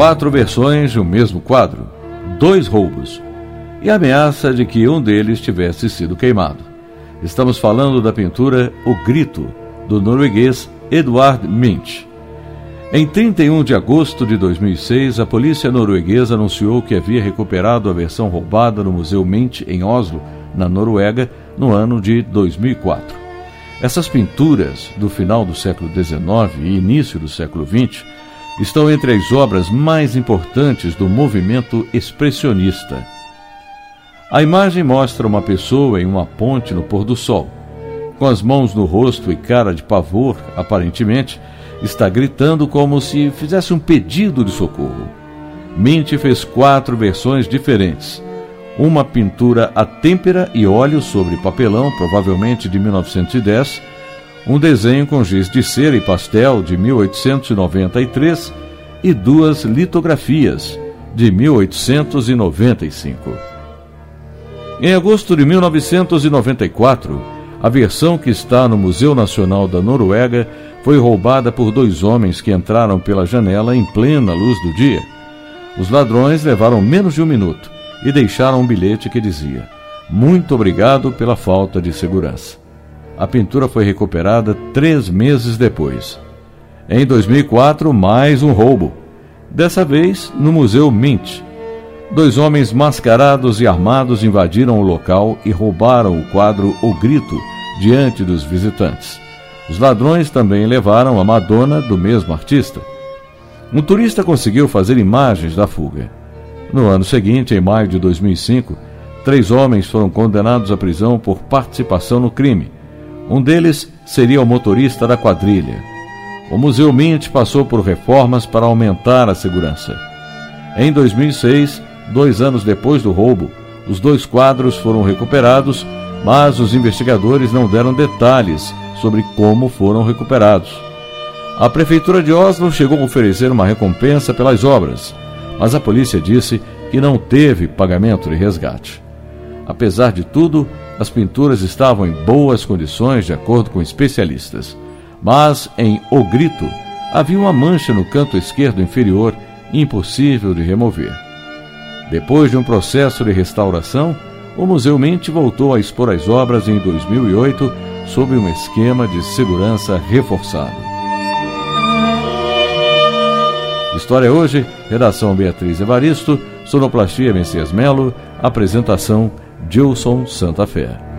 quatro versões de um mesmo quadro, dois roubos, e a ameaça de que um deles tivesse sido queimado. Estamos falando da pintura O Grito, do norueguês Edward Munch. Em 31 de agosto de 2006, a polícia norueguesa anunciou que havia recuperado a versão roubada no Museu Mint, em Oslo, na Noruega, no ano de 2004. Essas pinturas do final do século XIX e início do século XX estão entre as obras mais importantes do movimento expressionista. A imagem mostra uma pessoa em uma ponte no pôr do sol. Com as mãos no rosto e cara de pavor, aparentemente, está gritando como se fizesse um pedido de socorro. Mint fez quatro versões diferentes. Uma pintura a têmpera e óleo sobre papelão, provavelmente de 1910, um desenho com giz de cera e pastel de 1893 e duas litografias de 1895. Em agosto de 1994, a versão que está no Museu Nacional da Noruega foi roubada por dois homens que entraram pela janela em plena luz do dia. Os ladrões levaram menos de um minuto e deixaram um bilhete que dizia: Muito obrigado pela falta de segurança. A pintura foi recuperada três meses depois. Em 2004, mais um roubo. Dessa vez no Museu Mint, Dois homens mascarados e armados invadiram o local e roubaram o quadro O Grito diante dos visitantes. Os ladrões também levaram a Madonna do mesmo artista. Um turista conseguiu fazer imagens da fuga. No ano seguinte, em maio de 2005, três homens foram condenados à prisão por participação no crime. Um deles seria o motorista da quadrilha. O Museu Mint passou por reformas para aumentar a segurança. Em 2006, Dois anos depois do roubo, os dois quadros foram recuperados, mas os investigadores não deram detalhes sobre como foram recuperados. A prefeitura de Oslo chegou a oferecer uma recompensa pelas obras, mas a polícia disse que não teve pagamento de resgate. Apesar de tudo, as pinturas estavam em boas condições, de acordo com especialistas. Mas em O Grito havia uma mancha no canto esquerdo inferior impossível de remover. Depois de um processo de restauração, o Museu Mente voltou a expor as obras em 2008 sob um esquema de segurança reforçado. História hoje, redação Beatriz Evaristo, sonoplastia Messias Melo, apresentação Gilson Santa Fé.